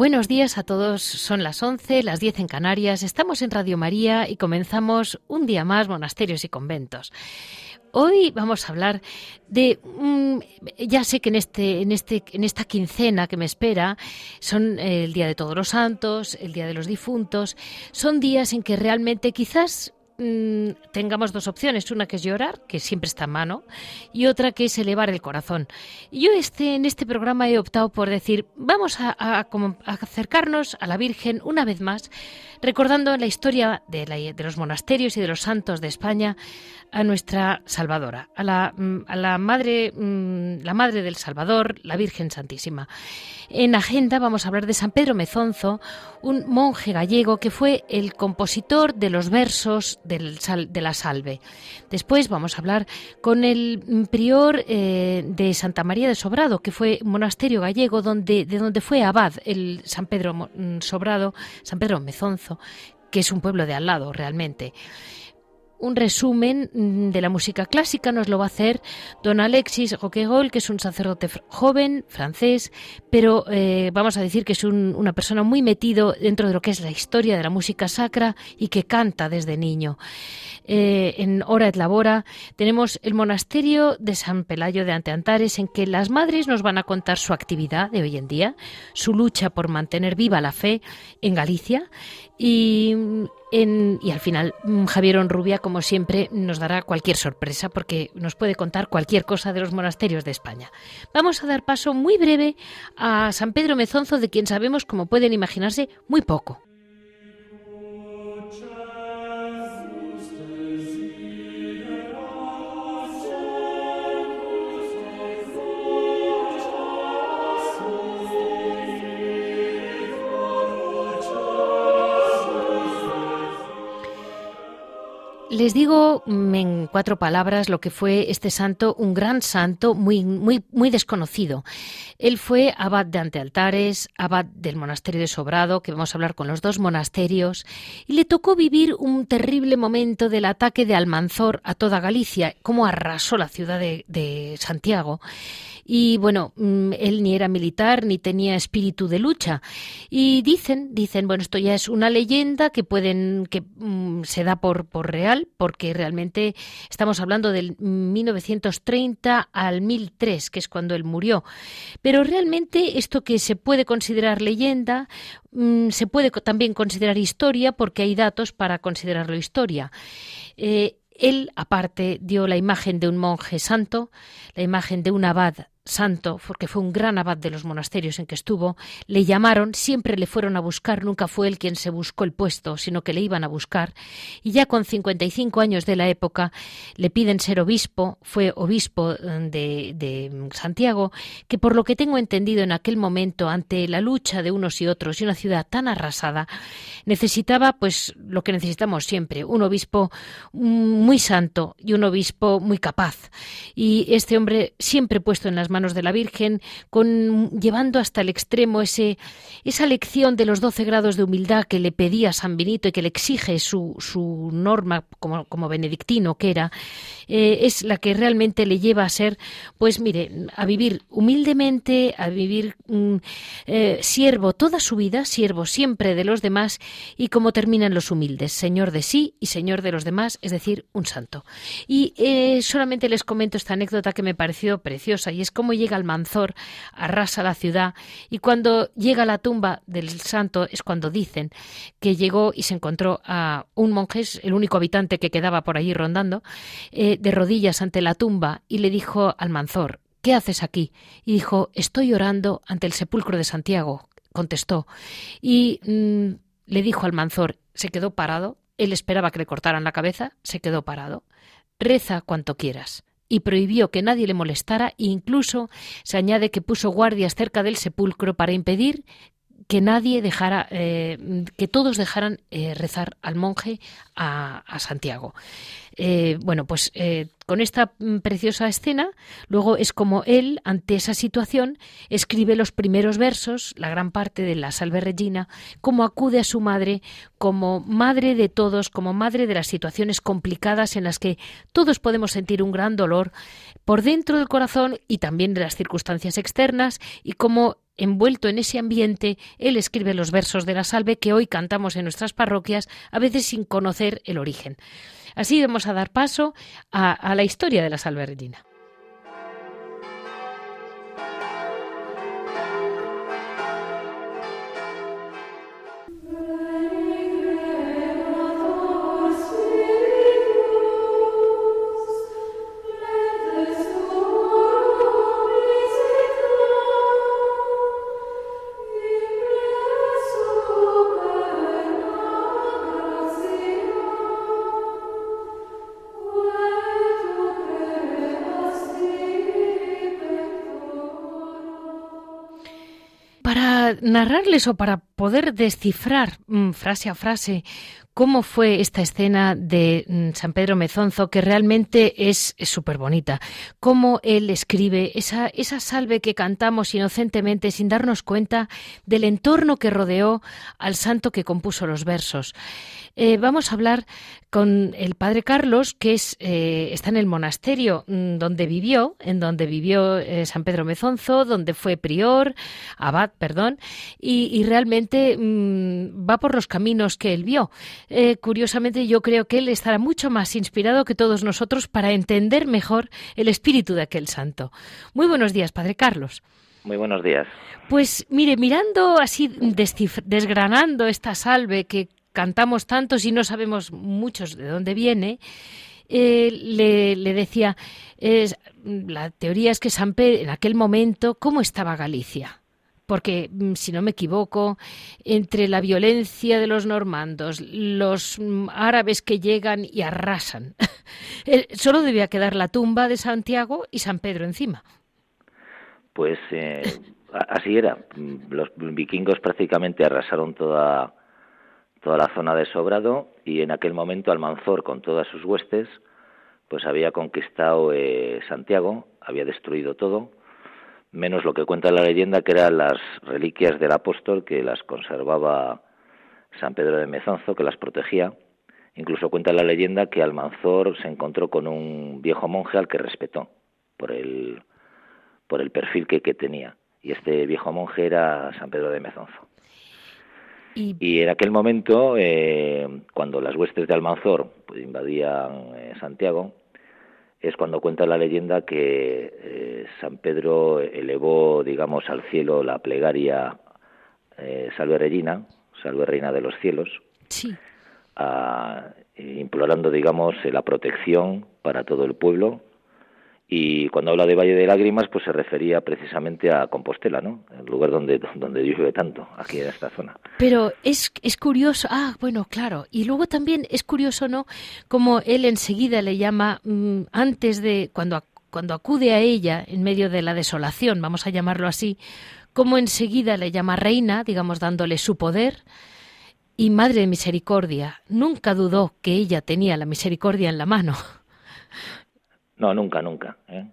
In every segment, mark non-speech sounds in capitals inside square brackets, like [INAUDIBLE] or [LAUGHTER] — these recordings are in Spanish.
Buenos días a todos, son las 11, las 10 en Canarias, estamos en Radio María y comenzamos un día más monasterios y conventos. Hoy vamos a hablar de, mm, ya sé que en este, en este, en esta quincena que me espera son el día de Todos los Santos, el día de los difuntos, son días en que realmente quizás Mm, tengamos dos opciones, una que es llorar, que siempre está en mano, y otra que es elevar el corazón. Yo este, en este programa he optado por decir, vamos a, acercarnos a la Virgen una vez más, recordando la historia de, los monasterios y de los santos de España a nuestra Salvadora, a la, mm, a la madre, mm, la madre del Salvador, la Virgen Santísima. En agenda vamos a hablar de San Pedro Mezonzo, un monje gallego que fue el compositor de los versos de la salve. Después vamos a hablar con el prior eh, de Santa María de Sobrado, que fue monasterio gallego donde, de donde fue abad el San Pedro mm, Sobrado, San Pedro Mezonzo, que es un pueblo de al lado realmente un resumen mm, de la música clásica nos lo va a hacer don Alexis Roquegol, que es un sacerdote joven, francés, pero eh, vamos a decir que es una persona muy metido dentro de lo que es la historia de la música sacra y que canta desde niño. Eh, en Hora et Labora tenemos el monasterio de San Pelayo de Anteantares, en que las madres nos van a contar su actividad de hoy en día, su lucha por mantener viva la fe en Galicia y y al final, mm, Javier Onrubia, como siempre, nos dará cualquier sorpresa porque nos puede contar cualquier cosa de los monasterios de España. Vamos a dar paso muy breve a San Pedro Mezonzo, de quien sabemos, como pueden imaginarse, muy poco. Les digo mm, en cuatro palabras lo que fue este santo, un gran santo muy, muy, muy desconocido. Él fue abad de Antealtares, abad del monasterio de Sobrado, que vamos a hablar con los dos monasterios, y le tocó vivir un terrible momento del ataque de Almanzor a toda Galicia, cómo arrasó la ciudad de, Santiago. Y bueno, mm, él ni era militar ni tenía espíritu de lucha. Y dicen, dicen, bueno, esto ya es una leyenda que pueden, que mm, se da por, por real, porque realmente estamos hablando del 1930 al 1003, que es cuando él murió. Pero realmente esto que se puede considerar leyenda, mm, se puede también considerar historia, porque hay datos para considerarlo historia. Eh, él, aparte, dio la imagen de un monje santo, la imagen de un abad santo, porque fue un gran abad de los monasterios en que estuvo, le llamaron, siempre le fueron a buscar, nunca fue él quien se buscó el puesto, sino que le iban a buscar, y ya con 55 años de la época le piden ser obispo, fue obispo eh, de, Santiago, que por lo que tengo entendido en aquel momento, ante la lucha de unos y otros y una ciudad tan arrasada, necesitaba pues lo que necesitamos siempre, un obispo muy santo y un obispo muy capaz. Y este hombre siempre puesto en las de la Virgen, con, llevando hasta el extremo ese, esa lección de los doce grados de humildad que le pedía San Benito y que le exige su, su norma como, como benedictino que era, eh, es la que realmente le lleva a ser, pues mire, a vivir humildemente, a vivir mm, eh, siervo toda su vida, siervo siempre de los demás y como terminan los humildes, Señor de sí y Señor de los demás, es decir, un santo. Y eh, solamente les comento esta anécdota que me pareció preciosa y es cómo llega el Manzor, arrasa la ciudad y cuando llega a la tumba del santo es cuando dicen que llegó y se encontró a un monje, el único habitante que quedaba por allí rondando, eh, de rodillas ante la tumba y le dijo al Manzor, ¿qué haces aquí? Y dijo, estoy orando ante el sepulcro de Santiago, contestó. Y mm, le dijo al Manzor, se quedó parado, él esperaba que le cortaran la cabeza, se quedó parado. Reza cuanto quieras y prohibió que nadie le molestara e incluso se añade que puso guardias cerca del sepulcro para impedir que nadie dejara, eh, que todos dejaran eh, rezar al monje a, Santiago. Eh, bueno, pues con esta mm, preciosa escena, luego es como él, ante esa situación, escribe los primeros versos, la gran parte de la Salve Regina, como acude a su madre, como madre de todos, como madre de las situaciones complicadas en las que todos podemos sentir un gran dolor por dentro del corazón y también de las circunstancias externas, y como envuelto en ese ambiente, él escribe los versos de la salve que hoy cantamos en nuestras parroquias, a veces sin conocer el origen. Así vamos a dar paso a, la historia de la salve regina. Narrarles o para poder descifrar mm, frase a frase cómo fue esta escena de mm, San Pedro Mezonzo, que realmente es súper bonita. Cómo él escribe esa, esa salve que cantamos inocentemente sin darnos cuenta del entorno que rodeó al santo que compuso los versos. Eh, vamos a hablar con el padre Carlos, que es, eh, está en el monasterio mm, donde vivió, en donde vivió eh, San Pedro Mezonzo, donde fue prior, abad, perdón, y, realmente mm, va por los caminos que él vio. Curiosamente, yo creo que él estará mucho más inspirado que todos nosotros para entender mejor el espíritu de aquel santo. Muy buenos días, padre Carlos. Muy buenos días. Pues mire, mirando así, desgranando esta salve que cantamos tantos y no sabemos muchos de dónde viene, eh, le, decía, la teoría es que San Pedro, en aquel momento, ¿cómo estaba Galicia? Porque, mm, si no me equivoco, entre la violencia de los normandos, los mm, árabes que llegan y arrasan, [LAUGHS] solo debía quedar la tumba de Santiago y San Pedro encima. Pues eh, así era. Los vikingos prácticamente arrasaron toda toda la zona de Sobrado y en aquel momento Almanzor con todas sus huestes pues había conquistado eh, Santiago, había destruido todo, menos lo que cuenta la leyenda que eran las reliquias del apóstol que las conservaba San Pedro de Mezonzo, que las protegía. Incluso cuenta la leyenda que Almanzor se encontró con un viejo monje al que respetó por el, por el perfil que, que tenía. Y este viejo monje era San Pedro de Mezonzo. Y, en aquel momento, eh, cuando las huestes de Almanzor pues, invadían eh, Santiago, es cuando cuenta la leyenda que eh, San Pedro elevó, digamos, al cielo la plegaria Salve Regina, Salve Reina de los cielos, implorando, digamos, la protección para todo el pueblo y cuando habla de Valle de Lágrimas, pues se refería precisamente a Compostela, ¿no? El lugar donde, donde llueve tanto, aquí en esta zona. Pero es, es curioso, ah, bueno, claro. Y luego también es curioso, ¿no? Como él enseguida le llama, mm, antes de, cuando, cuando acude a ella en medio de la desolación, vamos a llamarlo así, como enseguida le llama reina, digamos, dándole su poder, y madre de misericordia. Nunca dudó que ella tenía la misericordia en la mano. No, nunca, nunca. ¿eh?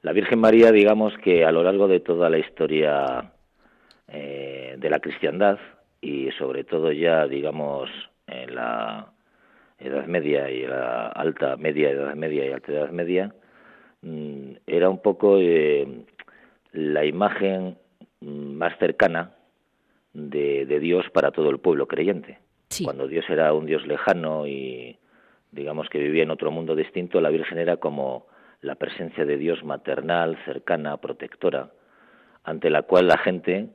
La Virgen María, digamos que a lo largo de toda la historia eh, de la cristiandad y sobre todo ya, digamos, en la Edad Media y la alta media, Edad Media y alta Edad Media, mm, era un poco eh, la imagen más cercana de, Dios para todo el pueblo creyente. Cuando Dios era un Dios lejano y digamos que vivía en otro mundo distinto, la Virgen era como la presencia de Dios maternal, cercana, protectora, ante la cual la gente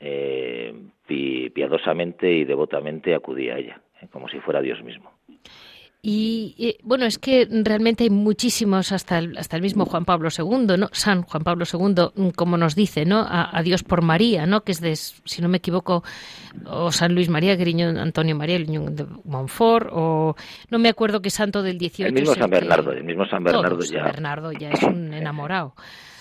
eh, piadosamente y devotamente acudía a ella, eh, como si fuera Dios mismo. Y bueno, es que realmente hay muchísimos, hasta el, hasta el mismo Juan Pablo II, ¿no? San Juan Pablo II, mm, como nos dice, ¿no? A, Dios por María, ¿no? Que es de, si no me equivoco, o San Luis María Griñón, Antonio María Griñón de Montfort, o no me acuerdo qué santo del 18. El mismo San Bernardo, el mismo San Bernardo ya. San Bernardo ya es [LAUGHS] un enamorado.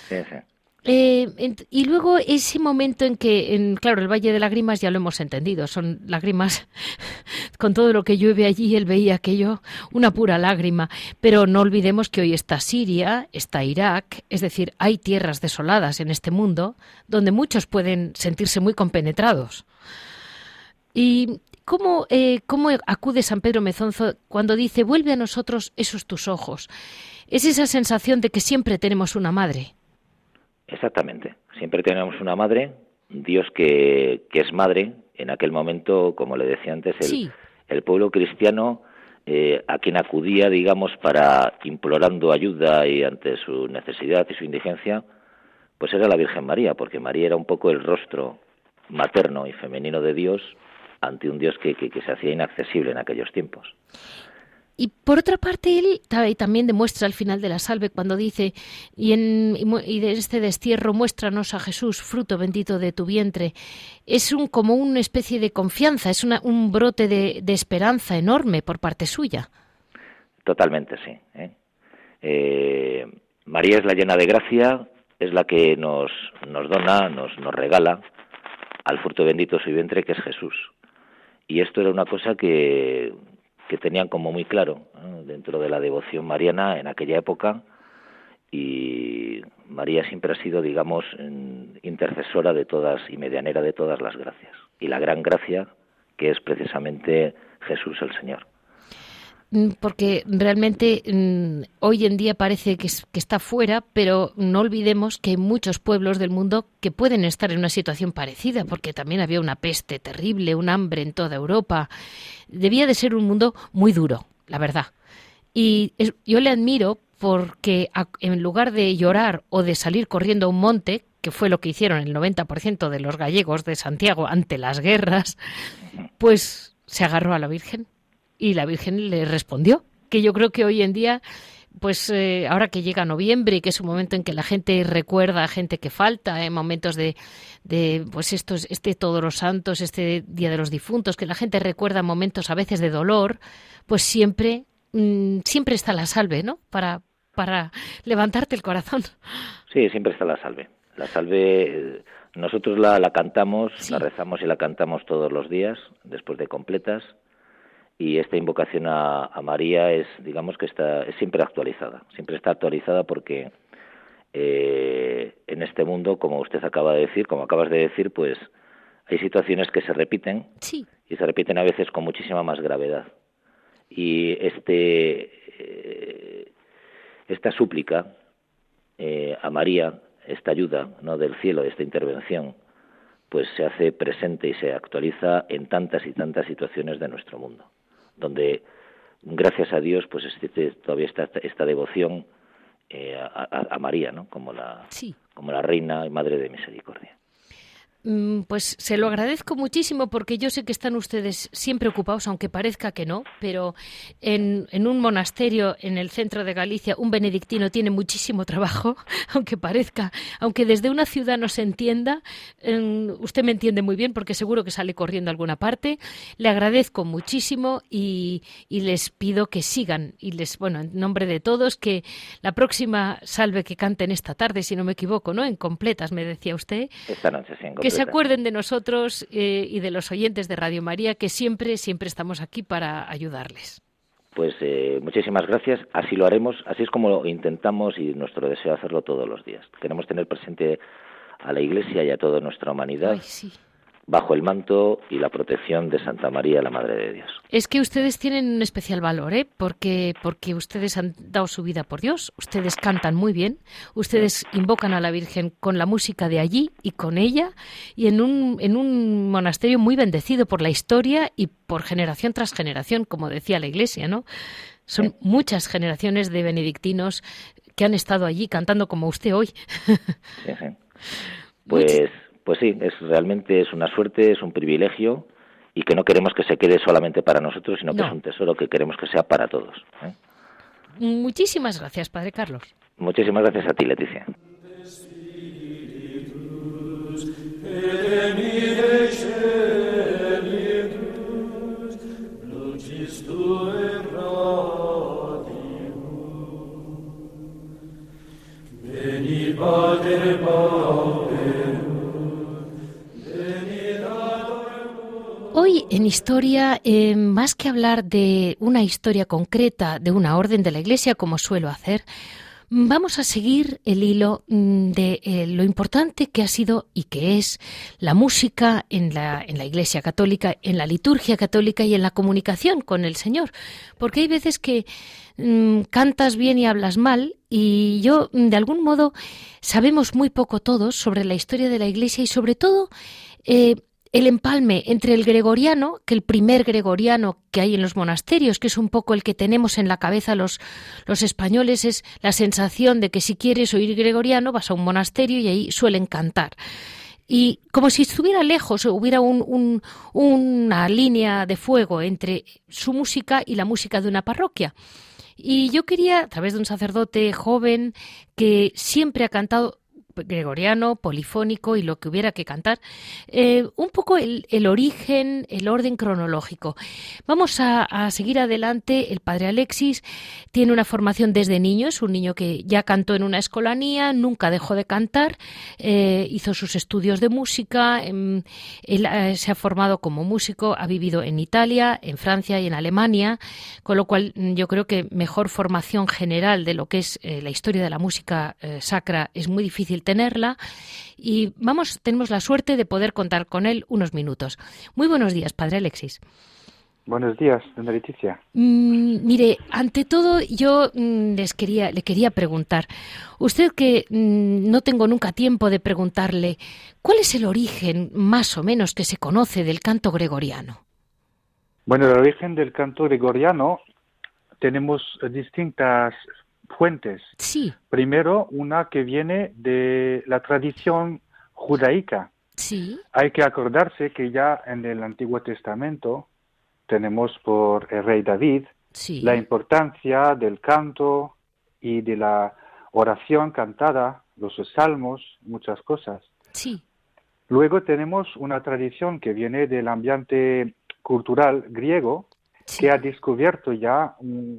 Sí, sí. Eh, y luego ese momento en que, en, claro, el Valle de Lágrimas ya lo hemos entendido, son lágrimas, [LAUGHS] con todo lo que llueve allí, él veía aquello, una pura lágrima, pero no olvidemos que hoy está Siria, está Irak, es decir, hay tierras desoladas en este mundo donde muchos pueden sentirse muy compenetrados. ¿Y cómo, eh, cómo acude San Pedro Mezonzo cuando dice, vuelve a nosotros esos tus ojos? Es esa sensación de que siempre tenemos una madre Exactamente. Siempre tenemos una madre, Dios que, que es madre. En aquel momento, como le decía antes, el, el pueblo cristiano eh, a quien acudía, digamos, para implorando ayuda y ante su necesidad y su indigencia, pues era la Virgen María, porque María era un poco el rostro materno y femenino de Dios ante un Dios que, que, que se hacía inaccesible en aquellos tiempos. Y por otra parte, él también demuestra al final de la salve cuando dice, y, en, y de este destierro muéstranos a Jesús, fruto bendito de tu vientre. Es un, como una especie de confianza, es una, un brote de, esperanza enorme por parte suya. Totalmente, sí. ¿eh? Eh, María es la llena de gracia, es la que nos, nos dona, nos, nos regala al fruto bendito de su vientre, que es Jesús. Y esto era una cosa que que tenían como muy claro dentro de la devoción mariana en aquella época y María siempre ha sido, digamos, intercesora de todas y medianera de todas las gracias. Y la gran gracia que es precisamente Jesús el Señor. Mm, porque realmente mm, hoy en día parece que, está fuera, pero no olvidemos que hay muchos pueblos del mundo que pueden estar en una situación parecida, porque también había una peste terrible, un hambre en toda Europa. Debía de ser un mundo muy duro, la verdad. Y yo le admiro porque en lugar de llorar o de salir corriendo a un monte, que fue lo que hicieron el 90% de los gallegos de Santiago ante las guerras, pues se agarró a la Virgen y la Virgen le respondió, que yo creo que hoy en día pues eh, ahora que llega noviembre y que es un momento en que la gente recuerda a gente que falta, en momentos de, de, pues estos, este Todos los Santos, este Día de los Difuntos, que la gente recuerda momentos a veces de dolor, pues siempre, mm, siempre está la salve, ¿no? Para, para levantarte el corazón. Sí, siempre está la salve. La salve, nosotros la, la cantamos, la rezamos y la cantamos todos los días, después de completas, y esta invocación a, María es, digamos que está es siempre actualizada, siempre está actualizada porque eh, en este mundo, como usted acaba de decir, como acabas de decir, pues hay situaciones que se repiten y se repiten a veces con muchísima más gravedad. Y este eh, esta súplica eh, a María, esta ayuda ¿no? del cielo, esta intervención, pues se hace presente y se actualiza en tantas y tantas situaciones de nuestro mundo donde gracias a Dios pues este, todavía está esta devoción eh, a, María, ¿no? Como la, como la reina y madre de misericordia. Mm, pues se lo agradezco muchísimo porque yo sé que están ustedes siempre ocupados, aunque parezca que no, pero en, un monasterio en el centro de Galicia, un benedictino tiene muchísimo trabajo, [LAUGHS] aunque parezca, aunque desde una ciudad no se entienda, usted me entiende muy bien porque seguro que sale corriendo a alguna parte. Le agradezco muchísimo y, y les pido que sigan y les, bueno, en nombre de todos, que la próxima salve que canten esta tarde, si no me equivoco, ¿no? En completas, me decía usted. Esta noche, sí, se acuerden de nosotros eh, y de los oyentes de Radio María, que siempre, siempre estamos aquí para ayudarles. pues eh, muchísimas gracias. Así lo haremos. Así es como lo intentamos y nuestro deseo hacerlo todos los días. Queremos tener presente a la Iglesia y a toda nuestra humanidad bajo el manto y la protección de Santa María, la Madre de Dios. Es que ustedes tienen un especial valor, ¿eh? Porque, porque ustedes han dado su vida por Dios, ustedes cantan muy bien, ustedes invocan a la Virgen con la música de allí y con ella, y en un, en un monasterio muy bendecido por la historia y por generación tras generación, como decía la Iglesia, ¿no? Son muchas generaciones de benedictinos que han estado allí cantando como usted hoy. [LAUGHS] Pues pues sí, es realmente es una suerte, es un privilegio y que no queremos que se quede solamente para nosotros, sino que es un tesoro que queremos que sea para todos. ¿eh? Muchísimas gracias, Padre Carlos. Muchísimas gracias a ti, Leticia. En historia, eh, más que hablar de una historia concreta de una orden de la Iglesia, como suelo hacer, vamos a seguir el hilo mm, de eh, lo importante que ha sido y que es la música en la, en la Iglesia Católica, en la liturgia católica y en la comunicación con el Señor. Porque hay veces que mm, cantas bien y hablas mal y yo, mm, de algún modo, sabemos muy poco todos sobre la historia de la Iglesia y sobre todo eh, el empalme entre el gregoriano, que el primer gregoriano que hay en los monasterios, que es un poco el que tenemos en la cabeza los, los españoles, es la sensación de que si quieres oír gregoriano vas a un monasterio y ahí suelen cantar. Y como si estuviera lejos, hubiera un, una línea de fuego entre su música y la música de una parroquia. Y yo quería, a través de un sacerdote joven que siempre ha cantado gregoriano, polifónico y lo que hubiera que cantar, eh, un poco el, origen, el orden cronológico. Vamos a, seguir adelante. El padre Alexis tiene una formación desde niño, es un niño que ya cantó en una escolanía, nunca dejó de cantar, eh, hizo sus estudios de música, em, él eh, se ha formado como músico, ha vivido en Italia, en Francia y en Alemania, con lo cual mm, yo creo que mejor formación general de lo que es la historia de la música sacra es muy difícil tenerla y vamos, tenemos la suerte de poder contar con él unos minutos. Muy buenos días, Padre Alexis. Buenos días, doña Leticia. Mm, mire, ante todo yo mm, les quería, le quería preguntar, usted que mm, no tengo nunca tiempo de preguntarle, ¿cuál es el origen más o menos que se conoce del canto gregoriano? Bueno, el origen del canto gregoriano tenemos distintas fuentes. Sí. Primero, una que viene de la tradición judaica. Sí. Hay que acordarse que ya en el Antiguo Testamento tenemos por el rey David la importancia del canto y de la oración cantada, los salmos, muchas cosas. Sí. Luego tenemos una tradición que viene del ambiente cultural griego que ha descubierto ya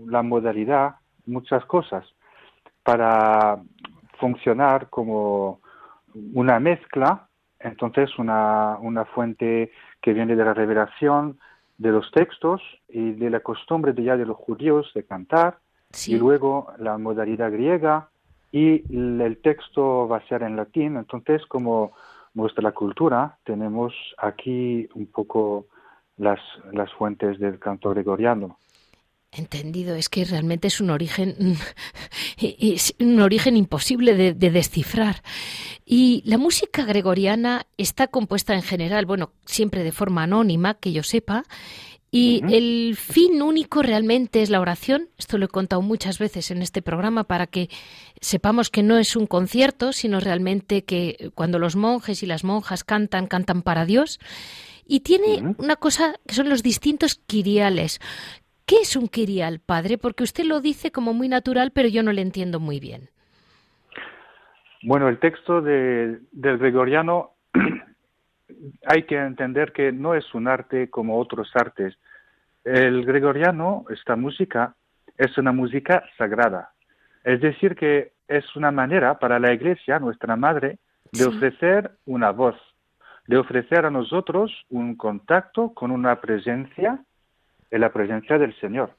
la modalidad muchas cosas. Para funcionar como una mezcla, entonces una, una fuente que viene de la revelación de los textos y de la costumbre de ya de los judíos de cantar, y luego la modalidad griega y el texto va a ser en latín, entonces como nuestra cultura tenemos aquí un poco las, las fuentes del canto gregoriano. Entendido, es que realmente es un origen, [LAUGHS] es un origen imposible de, descifrar. Y la música gregoriana está compuesta en general, bueno, siempre de forma anónima, que yo sepa, y el fin único realmente es la oración. Esto lo he contado muchas veces en este programa para que sepamos que no es un concierto, sino realmente que cuando los monjes y las monjas cantan, cantan para Dios. Y tiene una cosa que son los distintos quiriales, ¿Qué es un kirial, padre? Porque usted lo dice como muy natural, pero yo no le entiendo muy bien. Bueno, el texto del gregoriano [CLEARS THROAT] hay que entender que no es un arte como otros artes. El gregoriano, esta música, es una música sagrada. Es decir, que es una manera para la Iglesia, nuestra madre, de ofrecer una voz, de ofrecer a nosotros un contacto con una presencia en la presencia del Señor.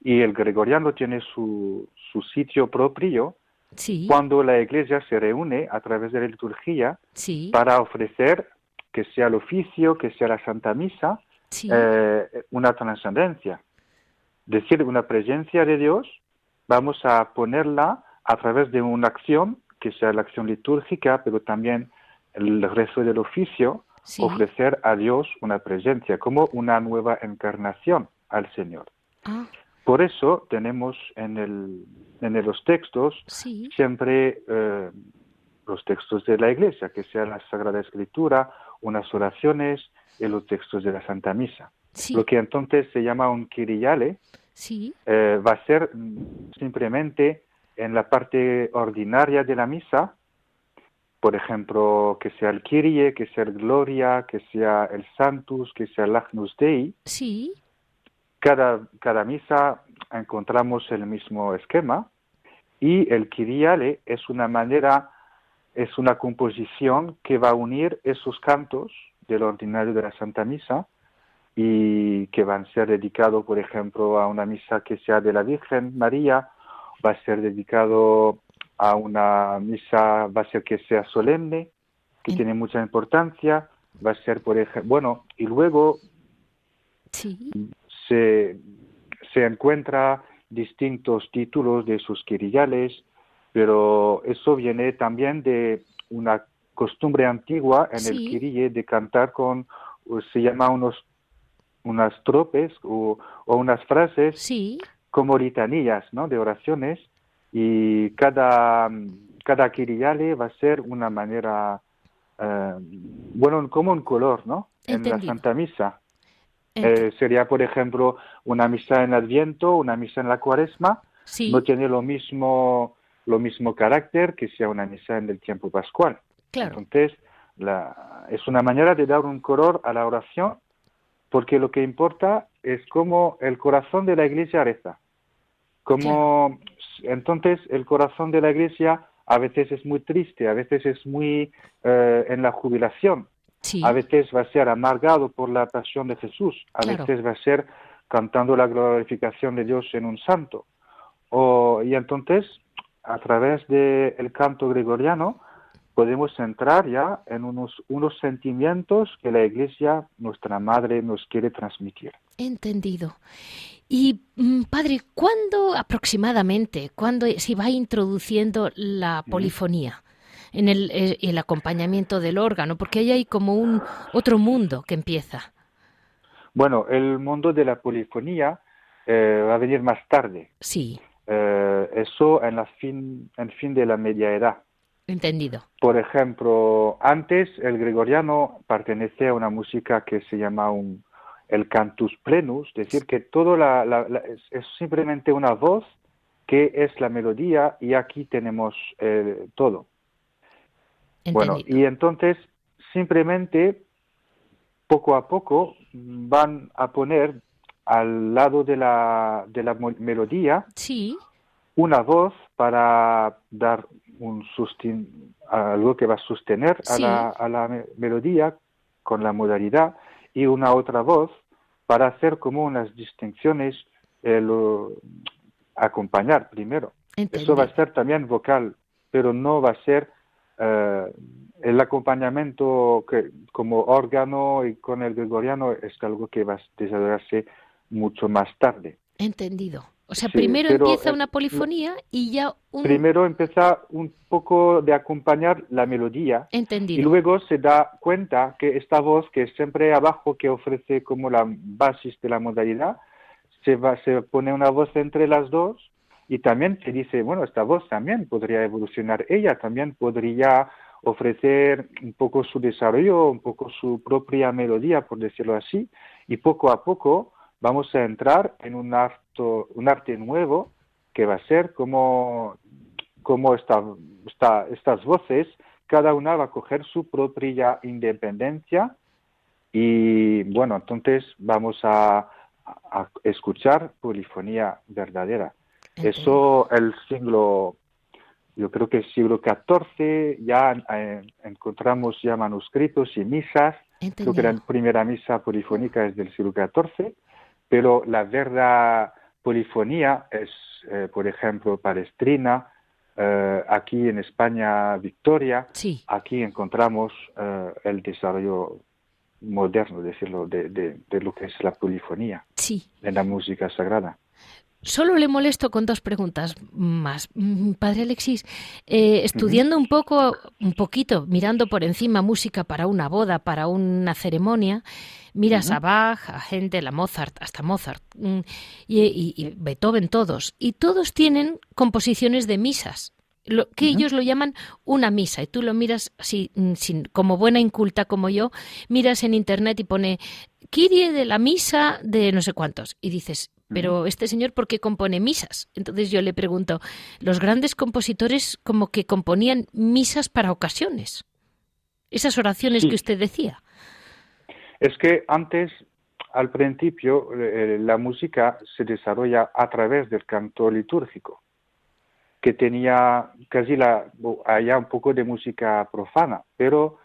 y el gregoriano tiene su, su sitio propio Sí, cuando la iglesia se reúne a través de la liturgia sí, para ofrecer que sea el oficio, que sea la Santa Misa, sí. eh, una trascendencia. Decir, una presencia de Dios, vamos a ponerla a través de una acción, que sea la acción litúrgica, pero también el rezo del oficio, sí. ofrecer a Dios una presencia, como una nueva encarnación al Señor. Ah, Por eso tenemos en, el, en los textos sí, siempre eh, los textos de la Iglesia, que sea la Sagrada Escritura, unas oraciones y los textos de la Santa Misa. sí, Lo que entonces se llama un Kyriale sí, eh, va a ser simplemente en la parte ordinaria de la misa, por ejemplo, que sea el Kyrie, que sea el Gloria, que sea el Santus, que sea el Agnus Dei. sí, Cada, cada misa encontramos el mismo esquema y el Kyriale es una manera, es una composición que va a unir esos cantos del ordinario de la Santa Misa y que van a ser dedicados, por ejemplo, a una misa que sea de la Virgen María, va a ser dedicado a una misa, va a ser que sea solemne, que En- tiene mucha importancia, va a ser, por ejemplo, bueno, y luego sí, se, se encuentra distintos títulos de sus quirillales, pero eso viene también de una costumbre antigua en el quirille de cantar con, se llama unos unas tropes o, o unas frases sí, como litanillas, ¿no? De oraciones y cada cada va a ser una manera eh, bueno como un color, ¿no? En la. Santa Misa. Eh, sería, por ejemplo, una misa en Adviento, una misa en la Cuaresma, sí, no tiene lo mismo lo mismo carácter que sea una misa en el tiempo pascual. claro, Entonces, la- es una manera de dar un color a la oración, porque lo que importa es cómo el corazón de la Iglesia reza. Como, entonces, el corazón de la Iglesia a veces es muy triste, a veces es muy eh, en la jubilación, sí, a veces va a ser amargado por la pasión de Jesús, a Claro. veces va a ser cantando la glorificación de Dios en un santo. O, y entonces, a través del canto gregoriano, podemos entrar ya en unos, unos sentimientos que la Iglesia, nuestra Madre, nos quiere transmitir. entendido. Y, mm, padre, ¿cuándo aproximadamente, cuándo se va introduciendo la polifonía? En el, eh, el acompañamiento del órgano, porque ahí hay como un otro mundo que empieza. Bueno, el mundo de la polifonía eh, va a venir más tarde. Sí, Eh, eso en la fin, en fin de la media edad. entendido. Por ejemplo, antes el gregoriano pertenecía a una música que se llama un, el cantus plenus, es decir, que todo la, la- la- es, es simplemente una voz que es la melodía y aquí tenemos eh, todo. Bueno, y entonces simplemente poco a poco van a poner al lado de la, de la melodía Sí, una voz para dar un sustin- algo que va a sostener a la, a la me- melodía con la modalidad y una otra voz para hacer como unas distinciones, eh, lo- acompañar primero. Eso va a ser también vocal, pero no va a ser eh, el acompañamiento que, como órgano y con el gregoriano es algo que va a desarrollarse mucho más tarde. Entendido. O sea, Sí, primero empieza eh, una polifonía y ya un... Primero empieza un poco de acompañar la melodía y Entendido. luego se da cuenta que esta voz que es siempre abajo que ofrece como la base de la modalidad, se, va, se pone una voz entre las dos y también se dice, bueno, esta voz también podría evolucionar, ella también podría ofrecer un poco su desarrollo, un poco su propia melodía, por decirlo así, y poco a poco vamos a entrar en un, un arte nuevo que va a ser como, como esta, esta, estas voces, cada una va a coger su propia independencia y bueno, entonces vamos a, a escuchar polifonía verdadera. Eso el siglo, yo creo que el siglo XIV ya eh, encontramos ya manuscritos y misas. Creo que la primera misa polifónica es del siglo XIV, pero la verdad polifonía es, eh, por ejemplo, Palestrina, eh, aquí en España Victoria, aquí encontramos eh, el desarrollo moderno, decirlo, de, de, lo que es la polifonía en la música sagrada. Solo le molesto con dos preguntas más. Mm, padre Alexis, eh, estudiando un poco, un poquito, mirando por encima música para una boda, para una ceremonia, miras a Bach, a Händel, a Mozart, hasta Mozart, mm, y, Beethoven todos, y todos tienen composiciones de misas. Lo, que ellos lo llaman una misa y tú lo miras así mm, sin, como buena inculta como yo miras en internet y pone Kirie de la misa de no sé cuántos y dices pero este señor, ¿por qué compone misas? Entonces yo le pregunto, los grandes compositores como que componían misas para ocasiones. Esas oraciones que usted decía. Es que antes, al principio, eh, la música se desarrolla a través del canto litúrgico, que tenía casi la, allá un poco de música profana, pero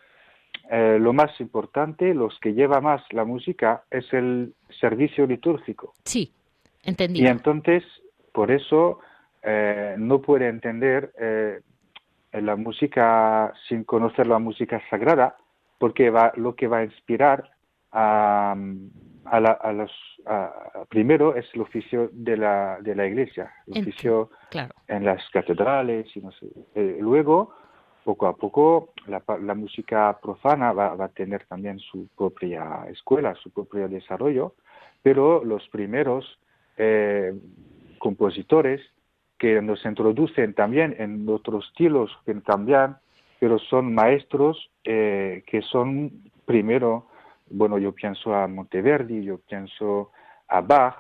eh, lo más importante, los que lleva más la música, es el servicio litúrgico. Sí. Y entonces, por eso, eh, no puede entender eh, la música sin conocer la música sagrada, porque va, lo que va a inspirar a, a, los, primero es el oficio de la, de la iglesia, el oficio en las catedrales, y no sé. Eh, luego, poco a poco, la, la música profana va, va, a tener también su propia escuela, su propio desarrollo, pero los primeros eh, compositores que nos introducen también en otros estilos que cambian, pero son maestros eh, que son primero, bueno, yo pienso a Monteverdi, yo pienso a Bach,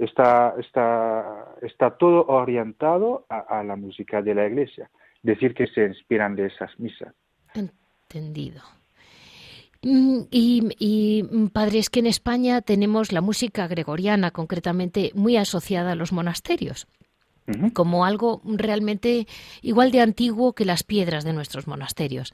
está, está, está todo orientado a, la música de la iglesia, decir que se inspiran de esas misas. Entendido. Mm, y, mm, padre, es que en España tenemos la música gregoriana, concretamente, muy asociada a los monasterios como algo realmente igual de antiguo que las piedras de nuestros monasterios.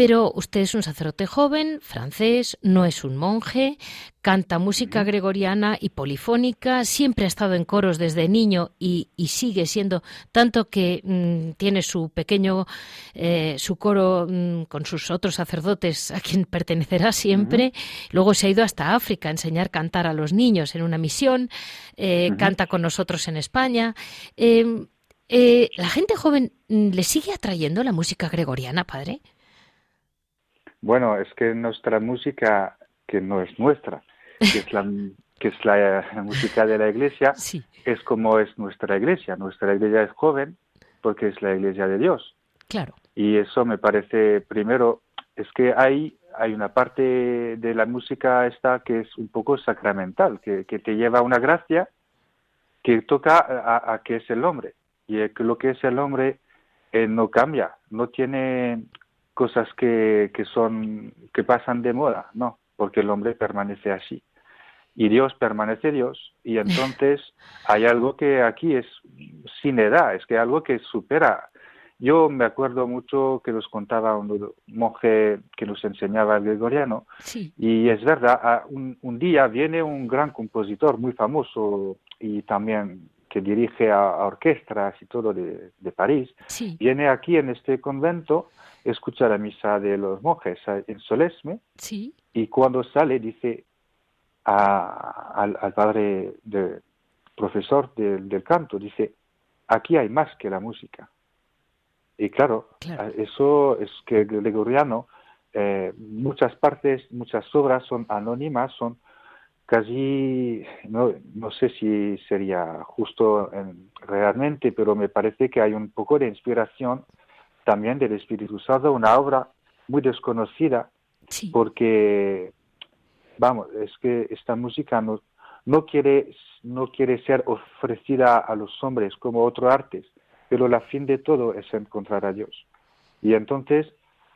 Pero usted es un sacerdote joven, francés, no es un monje, canta música gregoriana y polifónica, siempre ha estado en coros desde niño y, sigue siendo, tanto que mm, tiene su pequeño, eh, su coro mm, con sus otros sacerdotes a quien pertenecerá siempre. Luego se ha ido hasta África a enseñar a cantar a los niños en una misión, eh, canta con nosotros en España. Em, eh, ¿La gente joven mm, le sigue atrayendo la música gregoriana, padre? Bueno, es que nuestra música, que no es nuestra, que es la, [LAUGHS] que es la, música de la iglesia, es como es nuestra iglesia. Nuestra iglesia es joven porque es la iglesia de Dios. Claro. Y eso me parece, primero, es que hay, hay una parte de la música esta que es un poco sacramental, que, que te lleva a una gracia que toca a, a, que es el hombre. Y lo que es el hombre eh, no cambia, no tiene cosas que, que son que pasan de moda, no, porque el hombre permanece así. Y Dios permanece Dios y [LAUGHS] entonces hay algo que aquí es sin edad, es que algo que supera. Yo me acuerdo mucho que nos contaba un monje que nos enseñaba el gregoriano y es verdad, un, un, día viene un gran compositor muy famoso y también que dirige a, orquestas y todo de, de París, viene aquí en este convento escucha la misa de los monjes en Solesme sí. y cuando sale dice al, padre de, profesor del canto, dice, aquí hay más que la música. Y claro, eso es que Gregoriano, eh, muchas partes, muchas obras son anónimas, son casi, no, no sé si sería justo realmente, pero me parece que hay un poco de inspiración también del Espíritu Santo, una obra muy desconocida, porque, vamos, es que esta música no, no, quiere, no quiere ser ofrecida a los hombres como otro arte, pero la fin de todo es encontrar a Dios. Y entonces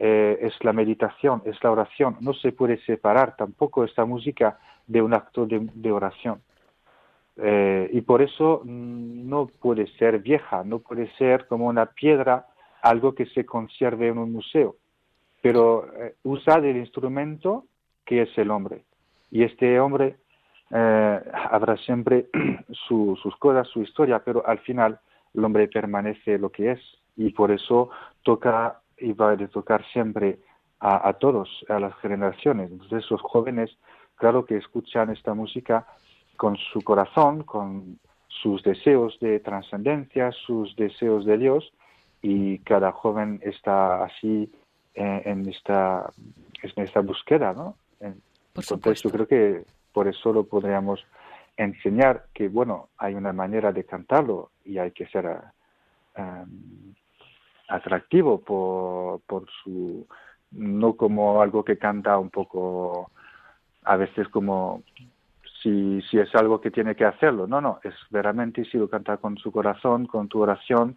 eh, es la meditación, es la oración. No se puede separar tampoco esta música de un acto de, oración. Eh, y por eso mm, no puede ser vieja, no puede ser como una piedra algo que se conserve en un museo, pero eh, usa el instrumento que es el hombre. Y este hombre eh, habrá siempre [CLEARS THROAT] sus cosas, su historia, pero al final el hombre permanece lo que es y por eso toca y va a tocar siempre a, todos, a las generaciones. Entonces los jóvenes, claro que escuchan esta música con su corazón, con sus deseos de trascendencia, sus deseos de Dios, y cada joven está así eh, en, esta, en esta búsqueda, ¿no? Entonces yo creo que por eso lo podríamos enseñar que, bueno, hay una manera de cantarlo y hay que ser eh, atractivo por, por su no como algo que canta un poco a veces como si, si es algo que tiene que hacerlo. No, no, es veramente si lo canta con su corazón, con tu oración,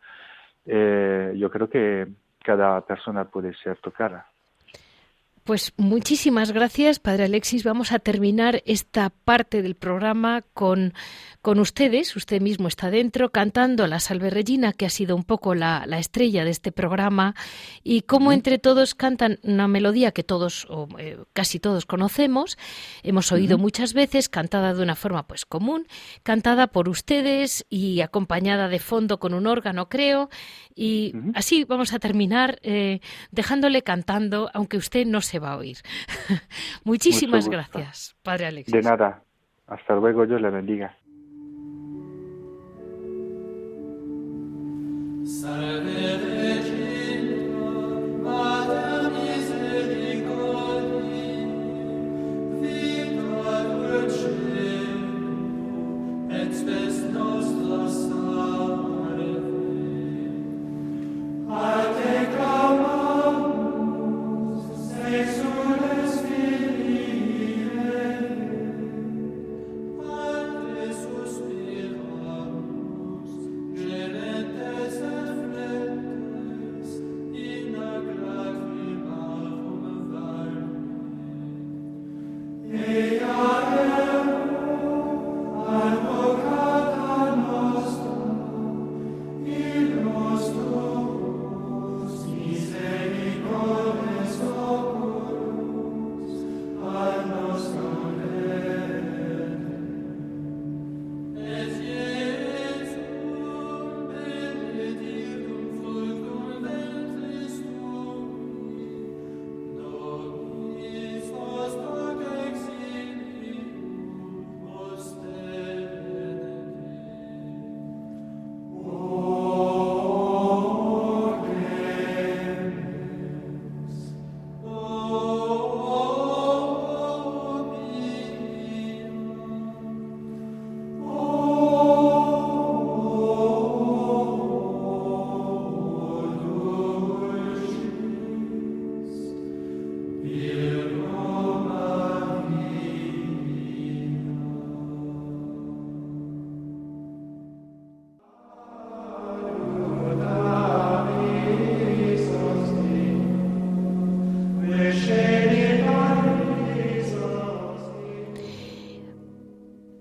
eh, yo creo que cada persona puede ser tocada. Pues muchísimas gracias, Padre Alexis. Vamos a terminar esta parte del programa con, con ustedes. Usted mismo está dentro cantando la Salve Regina, que ha sido un poco la, estrella de este programa, y cómo entre todos cantan una melodía que todos, o eh, casi todos conocemos, hemos oído muchas veces, cantada de una forma pues común, cantada por ustedes y acompañada de fondo con un órgano, creo. Y así vamos a terminar eh, dejándole cantando, aunque usted no se va a oír. [LAUGHS] Muchísimas gracias, Padre Alexis. De nada. Hasta luego, Dios le bendiga.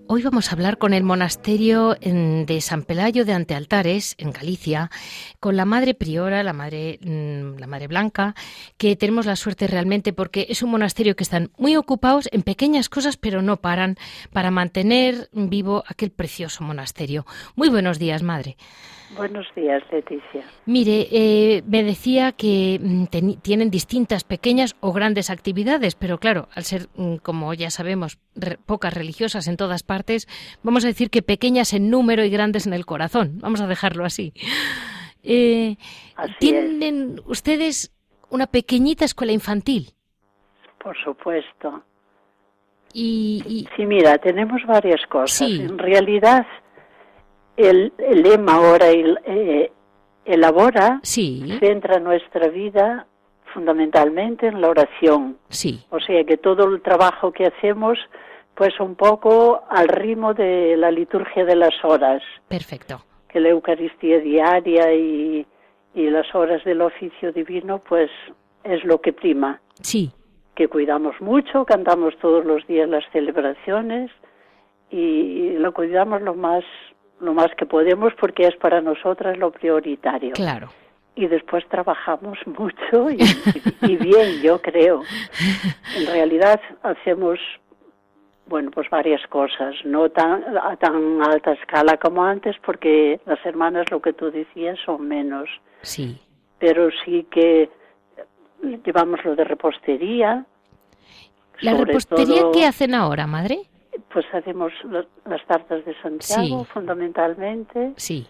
Hoy vamos a hablar con el monasterio de San Pelayo de Antealtares, en Galicia, con la madre priora, la madre, mm, la madre Blanca, que tenemos la suerte realmente porque es un monasterio que están muy ocupados en pequeñas cosas, pero no paran para mantener vivo aquel precioso monasterio. Muy buenos días, madre. Buenos días, Leticia. Mire, eh, me decía que mm, tienen distintas pequeñas o grandes actividades, pero claro, al ser, mm, como ya sabemos, pocas religiosas en todas partes, vamos a decir que pequeñas en número y grandes en el corazón. Vamos a dejarlo así. Eh, ¿Tienen ustedes una pequeñita escuela infantil? Por supuesto. Y, Sí, mira, tenemos varias cosas. En realidad el, lema ahora el, eh, elabora centra nuestra vida fundamentalmente en la oración. Sí. O sea que todo el trabajo que hacemos pues un poco al ritmo de la liturgia de las horas. Perfecto. Que la Eucaristía diaria y, y las horas del oficio divino pues es lo que prima. Sí. Que cuidamos mucho, cantamos todos los días las celebraciones y lo cuidamos lo más lo más que podemos porque es para nosotras lo prioritario. Claro. Y después trabajamos mucho y, bien, yo creo. En realidad hacemos bueno, pues varias cosas, no tan a tan alta escala como antes, porque las hermanas, lo que tú decías, son menos. Sí. Pero sí que llevamos lo de repostería. ¿La repostería qué hacen ahora, madre? Pues hacemos las tartas de Santiago, fundamentalmente. Sí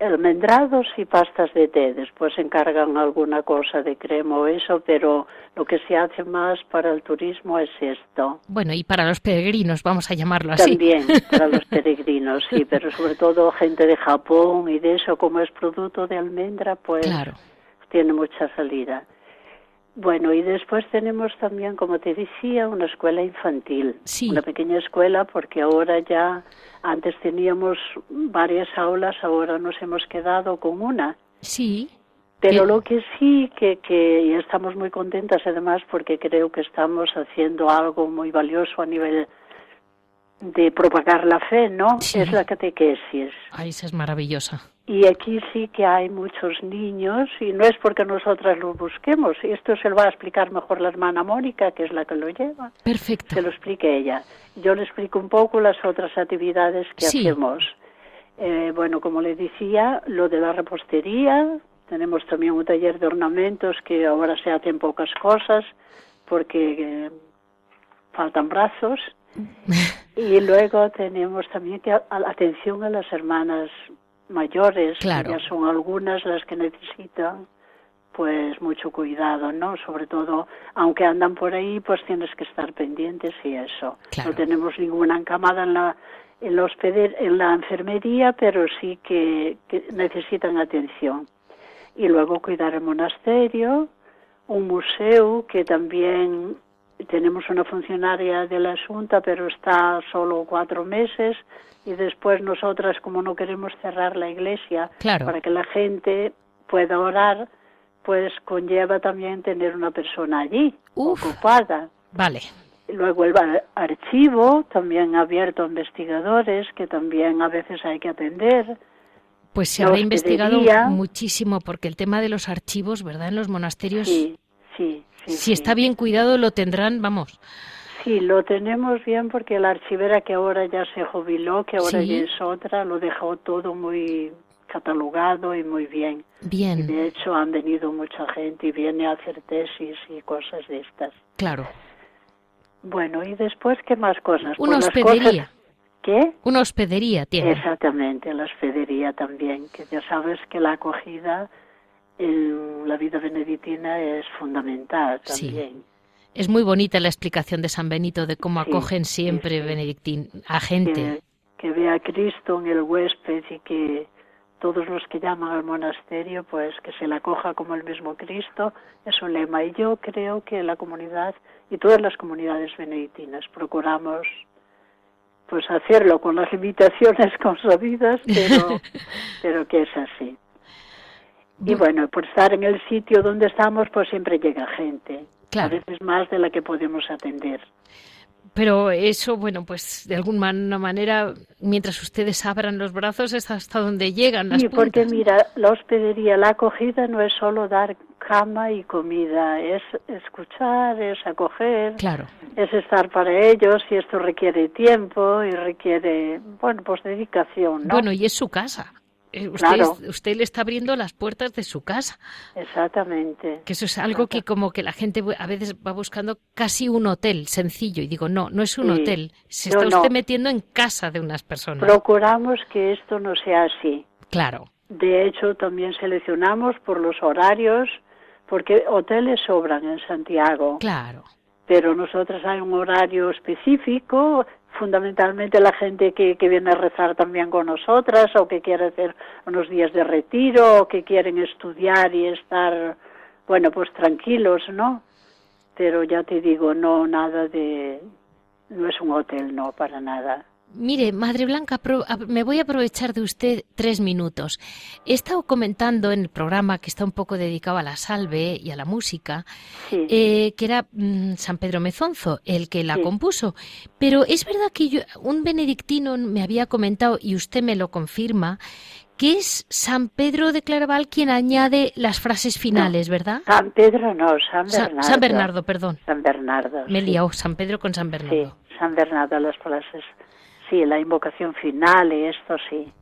almendrados y pastas de té. Después encargan alguna cosa de crema o eso, pero lo que se hace más para el turismo es esto. Bueno, y para los peregrinos, vamos a llamarlo así. También, [LAUGHS] para los peregrinos, sí, pero sobre todo gente de Japón y de eso, como es producto de almendra, pues tiene mucha salida. Bueno, y después tenemos también, como te decía, una escuela infantil. Sí. Una pequeña escuela, porque ahora ya, antes teníamos varias aulas, ahora nos hemos quedado con una. Sí. Pero lo que sí, que, que y estamos muy contentas además, porque creo que estamos haciendo algo muy valioso a nivel de propagar la fe, ¿no? Es la catequesis. Ay, esa es maravillosa. Y aquí sí que hay muchos niños y no es porque nosotras los busquemos. Esto se lo va a explicar mejor la hermana Mónica, que es la que lo lleva. Perfecto. Se lo explique ella. Yo le explico un poco las otras actividades que hacemos. Eh, bueno, como le decía, lo de la repostería. Tenemos también un taller de ornamentos que ahora se hacen pocas cosas porque eh, faltan brazos. [LAUGHS] y luego tenemos también que atención a las hermanas mayores, claro. ya son algunas las que necesitan pues mucho cuidado, ¿no? Sobre todo, aunque andan por ahí, pues tienes que estar pendientes y eso. No tenemos ninguna encamada en la en la, en la enfermería, pero sí que, que necesitan atención. Y luego cuidar el monasterio, un museo que también tenemos una funcionaria de la Junta, pero está solo cuatro meses y después nosotras, como no queremos cerrar la iglesia para que la gente pueda orar, pues conlleva también tener una persona allí, ocupada. Vale. Luego el archivo, también abierto a investigadores, que también a veces hay que atender. Pues se ha investigado muchísimo, porque el tema de los archivos, ¿verdad? En los monasterios. Sí, sí. si está bien cuidado, lo tendrán, vamos. Sí, lo tenemos bien porque la archivera que ahora ya se jubiló, que ahora ya es otra, lo dejó todo muy catalogado y muy bien. Bien. de hecho han venido mucha gente y viene a hacer tesis y cosas de estas. Claro. Bueno, y después, ¿qué más cosas? Una pues hospedería. ¿Qué? Una hospedería tiene. Exactamente, la hospedería también, que ya sabes que la acogida en la vida beneditina es fundamental también. Es muy bonita la explicación de San Benito de cómo acogen siempre Benedictín a gente. Que, ve a Cristo en el huésped y que todos los que llaman al monasterio, pues que se la acoja como el mismo Cristo, es un lema. Y yo creo que la comunidad y todas las comunidades benedictinas procuramos pues hacerlo con las limitaciones [LAUGHS] consabidas, pero, [LAUGHS] pero que es así. Y bueno, por estar en el sitio donde estamos, pues siempre llega gente. A veces más de la que podemos atender. Pero eso, bueno, pues de alguna manera, mientras ustedes abran los brazos, es hasta donde llegan las Sí, porque mira, la hospedería, la acogida no es solo dar cama y comida, es escuchar, es acoger, claro. es estar para ellos y esto requiere tiempo y requiere, bueno, pues dedicación, ¿no? Bueno, y es su casa. Eh, usted, usted, le está abriendo las puertas de su casa. Exactamente. Que eso es algo que como que la gente a veces va buscando casi un hotel sencillo y digo, no, no es un hotel, se está usted metiendo en casa de unas personas. Procuramos que esto no sea así. Claro. De hecho, también seleccionamos por los horarios, porque hoteles sobran en Santiago. Claro. Pero nosotros hay un horario específico, fundamentalmente la gente que, que, viene a rezar también con nosotras o que quiere hacer unos días de retiro o que quieren estudiar y estar, bueno, pues tranquilos, ¿no? Pero ya te digo, no, nada de, no es un hotel, no, para nada. Mire, Madre Blanca, me voy a aprovechar de usted tres minutos. He estado comentando en el programa que está un poco dedicado a la salve y a la música, eh, que era mm, San Pedro Mezonzo el que la compuso. Pero es verdad que yo, un benedictino me había comentado, y usted me lo confirma, que es San Pedro de Claraval quien añade las frases finales, ¿verdad? San Pedro no, San Bernardo. San, Bernardo, perdón. San Bernardo. Me he liado, San Pedro con San Bernardo. nada las frases. Sí, la invocación final y esto sí.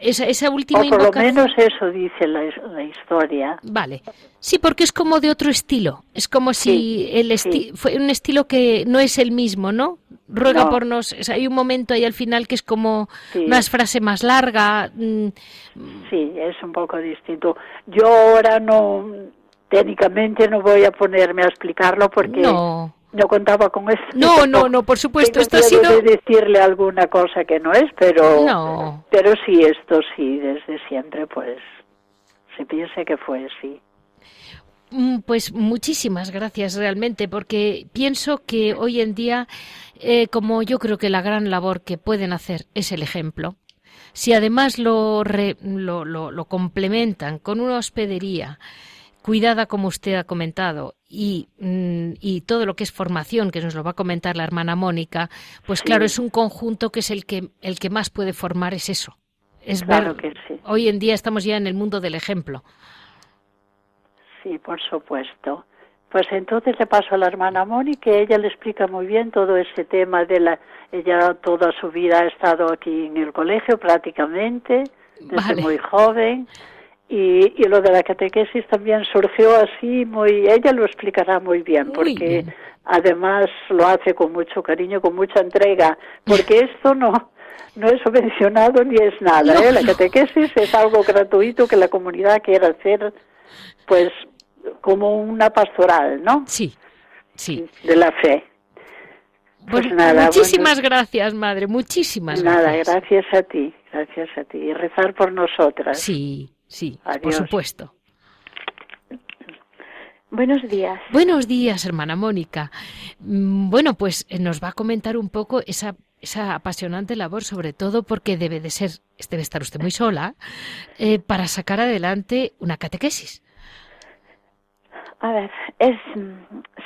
Esa, esa última o por lo menos eso dice la, historia. Vale. Sí, porque es como de otro estilo. Es como si el fue un estilo que no es el mismo, ¿no? Ruega por nos. hay un momento ahí al final que es como una frase más larga. Mm. Sí, es un poco distinto. Yo ahora no, técnicamente no voy a ponerme a explicarlo porque no no contaba con eso. No, no, no, por supuesto, esto ha sido de decirle alguna cosa que no es, pero no. pero sí esto sí desde siempre pues se piensa que fue así. Mm, pues muchísimas gracias realmente, porque pienso que hoy en día, eh, como yo creo que la gran labor que pueden hacer es el ejemplo, si además lo, lo, lo complementan con una hospedería, cuidada como usted ha comentado y, mm, y, todo lo que es formación que nos lo va a comentar la hermana Mónica pues claro es un conjunto que es el que el que más puede formar es eso. Es claro que sí. hoy en día estamos ya en el mundo del ejemplo. Sí por supuesto. Pues entonces le paso a la hermana Mónica ella le explica muy bien todo ese tema de la ella toda su vida ha estado aquí en el colegio prácticamente desde muy joven y, lo de la catequesis también surgió así, muy, ella lo explicará muy bien, porque además lo hace con mucho cariño, con mucha entrega, porque [LAUGHS] esto no, no es subvencionado ni es nada, ¿eh? La catequesis es algo gratuito que la comunidad quiere hacer, pues, como una pastoral, ¿no? Sí, sí. De la fe. Pues, nada, muchísimas gracias, madre, muchísimas gracias. Nada, gracias a ti, gracias a ti. Y rezar por nosotras. Sí, Sí, por supuesto. Buenos días. Buenos días, hermana Mónica. Mm, bueno, pues eh, nos va a comentar un poco esa, esa apasionante labor, sobre todo porque debe de ser, debe estar usted muy sola, eh, para sacar adelante una catequesis. A ver, es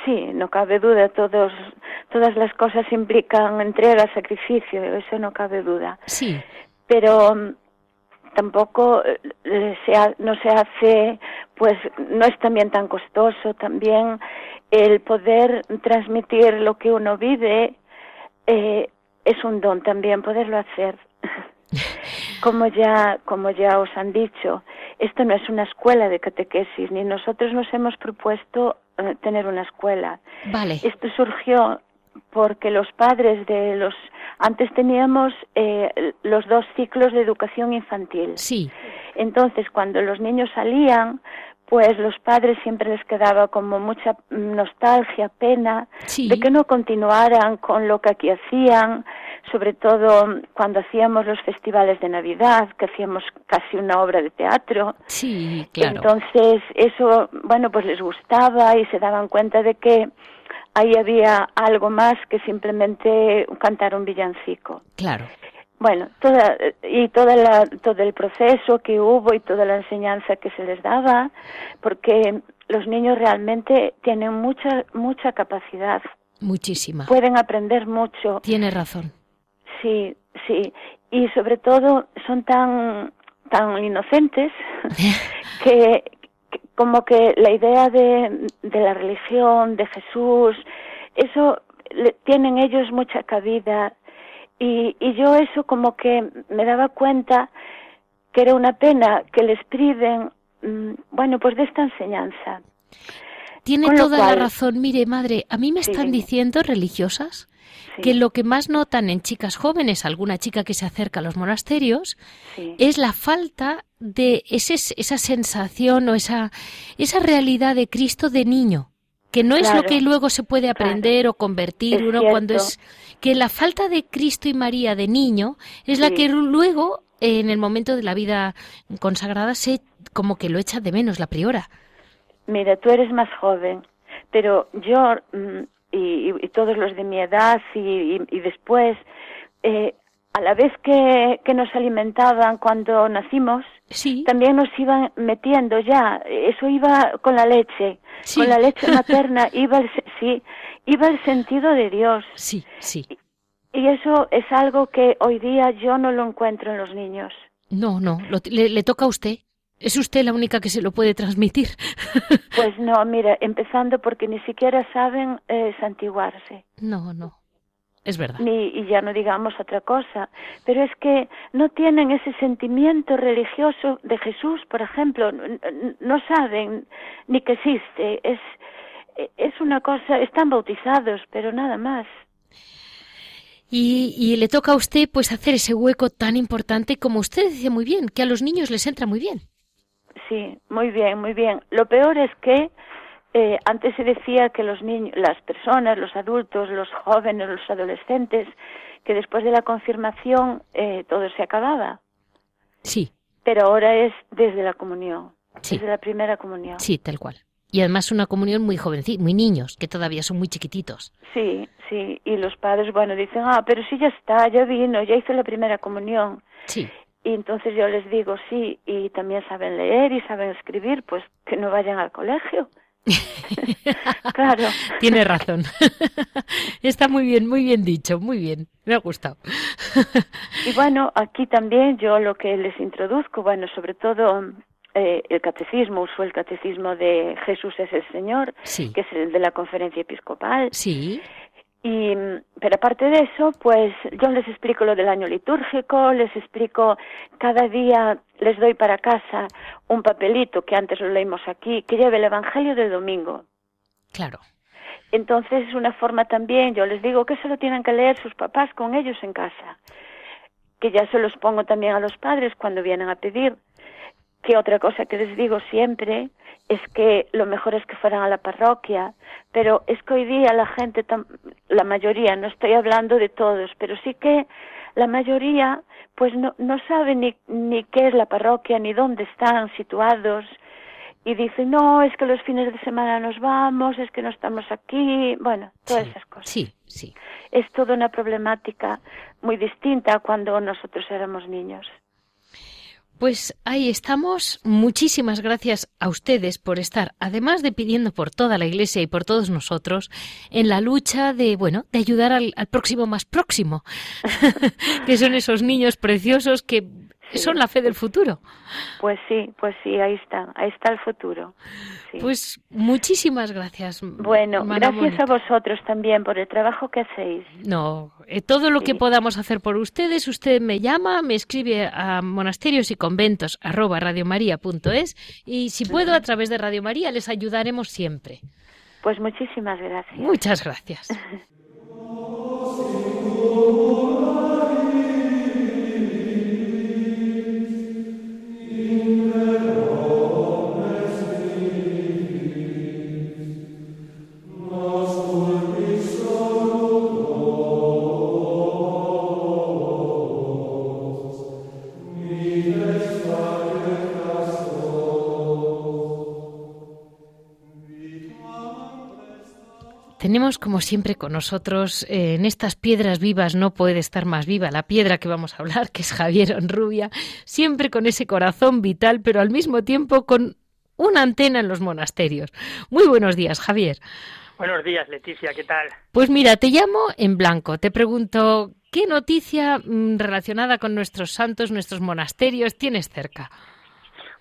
sí, no cabe duda, todos, todas las cosas implican entrega, sacrificio, eso no cabe duda. Sí. Pero tampoco eh, se no se hace, pues no es también tan costoso, también el poder transmitir lo que uno vive eh, es un don también poderlo hacer. [LAUGHS] como ya como ya os han dicho, esto no es una escuela de catequesis, ni nosotros nos hemos propuesto eh, tener una escuela. Vale. Esto surgió porque los padres de los antes teníamos eh, los dos ciclos de educación infantil. Sí. Entonces, cuando los niños salían, pues los padres siempre les quedaba como mucha nostalgia, pena de que no continuaran con lo que aquí hacían, sobre todo cuando hacíamos los festivales de Navidad, que hacíamos casi una obra de teatro. Sí, claro. Entonces, eso, bueno, pues les gustaba y se daban cuenta de que ahí había algo más que simplemente cantar un villancico. Claro. Bueno, toda, y toda la, todo el proceso que hubo y toda la enseñanza que se les daba, porque los niños realmente tienen mucha, mucha capacidad. Muchísima. Pueden aprender mucho. Tiene razón. Sí, sí. Y sobre todo son tan, tan inocentes [LAUGHS] que, como que la idea de, de la religión, de Jesús, eso tienen ellos mucha cabida y, y yo eso como que me daba cuenta que era una pena que les priven, mm, bueno, pues de esta enseñanza. Tiene toda la razón. Mire, madre, a mí me están diciendo religiosas que lo que más notan en chicas jóvenes, alguna chica que se acerca a los monasterios, es la falta de ese, esa sensación o esa, esa realidad de Cristo de niño, que no es lo que luego se puede aprender o convertir uno cuando es que la falta de Cristo y María de niño es la que luego en el momento de la vida consagrada se como que lo echa de menos la priora. Mira, tú eres más joven, pero yo mm, y, todos los de mi edad y, después, eh, a la vez que, que, nos alimentaban cuando nacimos, también nos iban metiendo ya, eso iba con la leche, con la leche materna, [LAUGHS] iba el, sí, iba el sentido de Dios. Sí, sí. Y, eso es algo que hoy día yo no lo encuentro en los niños. No, no, le toca a usted. ¿Es usted la única que se lo puede transmitir? [LAUGHS] Pues no, mira, empezando porque ni siquiera saben eh, santiguarse. No, no. es verdad. Ni, y ya no digamos otra cosa. Pero es que no tienen ese sentimiento religioso de Jesús, por ejemplo. No, saben ni que existe. Es, es una cosa, están bautizados, pero nada más. Y, y, le toca a usted pues hacer ese hueco tan importante como usted dice muy bien, que a los niños les entra muy bien. Sí, muy bien, muy bien. Lo peor es que eh, antes se decía que los niños, las personas, los adultos, los jóvenes, los adolescentes, que después de la confirmación eh, todo se acababa. Sí. Pero ahora es desde la comunión, desde la primera comunión. Sí, tal cual. Y además una comunión muy jovencita, muy niños, que todavía son muy chiquititos. Sí, sí. Y los padres, bueno, dicen, ah, pero sí ya está, ya vino, ya hizo la primera comunión. Sí. Y entonces yo les digo, sí, y también saben leer y saben escribir, pues que no vayan al colegio. [LAUGHS] claro. Tiene razón. [LAUGHS] Está muy bien, muy bien dicho, muy bien. Me ha gustado. y bueno, aquí también yo lo que les introduzco, bueno, sobre todo eh, el catecismo, uso el catecismo de Jesús es el Señor, que es el de la conferencia episcopal. Sí. Y, pero aparte de eso, pues yo les explico lo del año litúrgico, les explico cada día, les doy para casa un papelito que antes lo leímos aquí, que lleve el Evangelio del domingo. Claro. Entonces es una forma también, yo les digo que eso lo tienen que leer sus papás con ellos en casa, que ya se los pongo también a los padres cuando vienen a pedir, que otra cosa que les digo siempre es que lo mejor es que fueran a la parroquia, pero es que hoy día la gente, la mayoría, no estoy hablando de todos, pero sí que la mayoría pues no, no sabe ni, ni qué es la parroquia, ni dónde están situados, y dicen, no, es que los fines de semana nos vamos, es que no estamos aquí, bueno, todas esas cosas. Sí, sí. Es toda una problemática muy distinta a cuando nosotros éramos niños. Pues ahí estamos. Muchísimas gracias a ustedes por estar, además de pidiendo por toda la Iglesia y por todos nosotros, en la lucha de, bueno, de ayudar al, al próximo más próximo, [LAUGHS] que son esos niños preciosos que son la fe del futuro. Pues sí, pues sí, ahí está, ahí está el futuro. Pues muchísimas gracias. Bueno, gracias a vosotros también por el trabajo que hacéis. No, eh, todo lo que podamos hacer por ustedes, usted me llama, me escribe a monasterios y conventos arroba y si puedo a través de Radio María les ayudaremos siempre. Pues muchísimas gracias. Muchas gracias. [LAUGHS] Como siempre con nosotros eh, en estas piedras vivas no puede estar más viva la piedra que vamos a hablar, que es Javier Onrubia, siempre con ese corazón vital, pero al mismo tiempo con una antena en los monasterios. Muy buenos días, Javier. Buenos días, Leticia, ¿qué tal? Pues mira, te llamo en blanco. Te pregunto, ¿qué noticia mm, relacionada con nuestros santos, nuestros monasterios tienes cerca?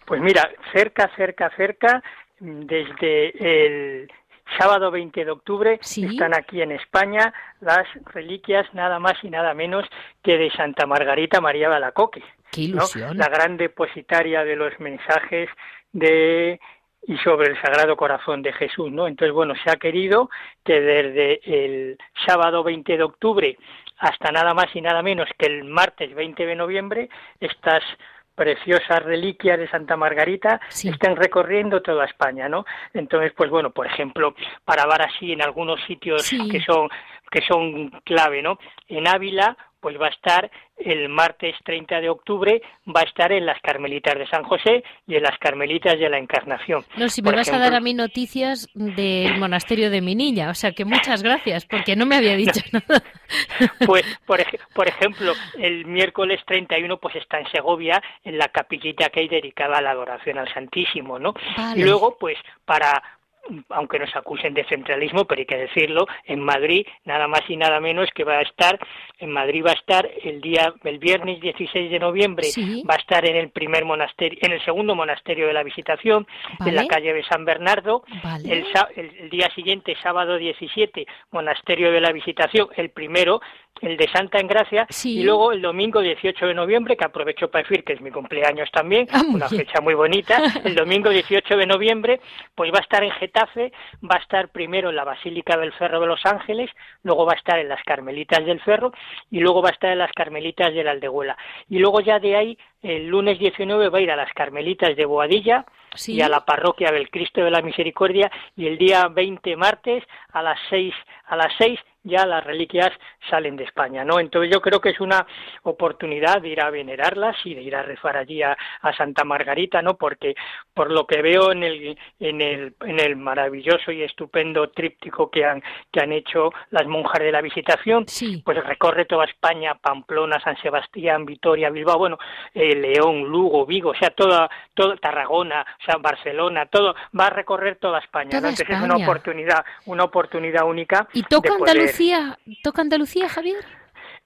Pues mira, cerca, cerca, cerca, desde el sábado 20 de octubre están aquí en España las reliquias nada más y nada menos que de Santa Margarita María Balacoque. ¡Qué ilusión! La gran depositaria de los mensajes de y sobre el Sagrado Corazón de Jesús, ¿no? Entonces, bueno, se ha querido que desde el sábado 20 de octubre hasta nada más y nada menos que el martes 20 de noviembre, estas preciosas reliquias de Santa Margarita estén recorriendo toda España, ¿no? Entonces, pues bueno, por ejemplo, para ver así en algunos sitios que son que son clave, ¿no? En Ávila pues va a estar el martes 30 de octubre, va a estar en las Carmelitas de San José y en las Carmelitas de la Encarnación. No, si me vas a dar a mí noticias del monasterio de mi niña, o sea que muchas gracias, porque no me había dicho [LAUGHS] nada. Pues, por, por ejemplo, el miércoles 31 pues está en Segovia, en la capillita que hay dedicada a la adoración al Santísimo, ¿no? Y luego, pues, para aunque nos acusen de centralismo, pero hay que decirlo, en Madrid nada más y nada menos que va a estar, en Madrid va a estar el día, el viernes 16 de noviembre, va a estar en el primer monasterio, en el segundo monasterio de la Visitación, en la calle de San Bernardo, el, el, día siguiente, sábado 17, monasterio de la Visitación, el primero, el de Santa Engracia, y luego el domingo 18 de noviembre, que aprovecho para decir que es mi cumpleaños también, ah, una fecha muy bonita, el domingo 18 de noviembre, pues va a estar en Getafe, va a estar primero en la Basílica del Ferro de Los Ángeles, luego va a estar en las Carmelitas del Ferro y luego va a estar en las Carmelitas de la Aldehuela. Y luego ya de ahí, el lunes 19 va a ir a las Carmelitas de Boadilla, y a la parroquia del Cristo de la Misericordia y el día 20 martes a las 6 a las 6 ya las reliquias salen de España, ¿no? Entonces yo creo que es una oportunidad de ir a venerarlas y de ir a rezar allí a, Santa Margarita, ¿no? Porque por lo que veo en el, en el, en el maravilloso y estupendo tríptico que han, que han hecho las monjas de la visitación, pues recorre toda España, Pamplona, San Sebastián, Vitoria, Bilbao, bueno, eh, León, Lugo, Vigo, o sea, toda, toda Tarragona, o sea, Barcelona, todo, va a recorrer toda España, Entonces es una oportunidad, una oportunidad única. ¿Y toca Andalucía? ¿Toca Andalucía, Javier?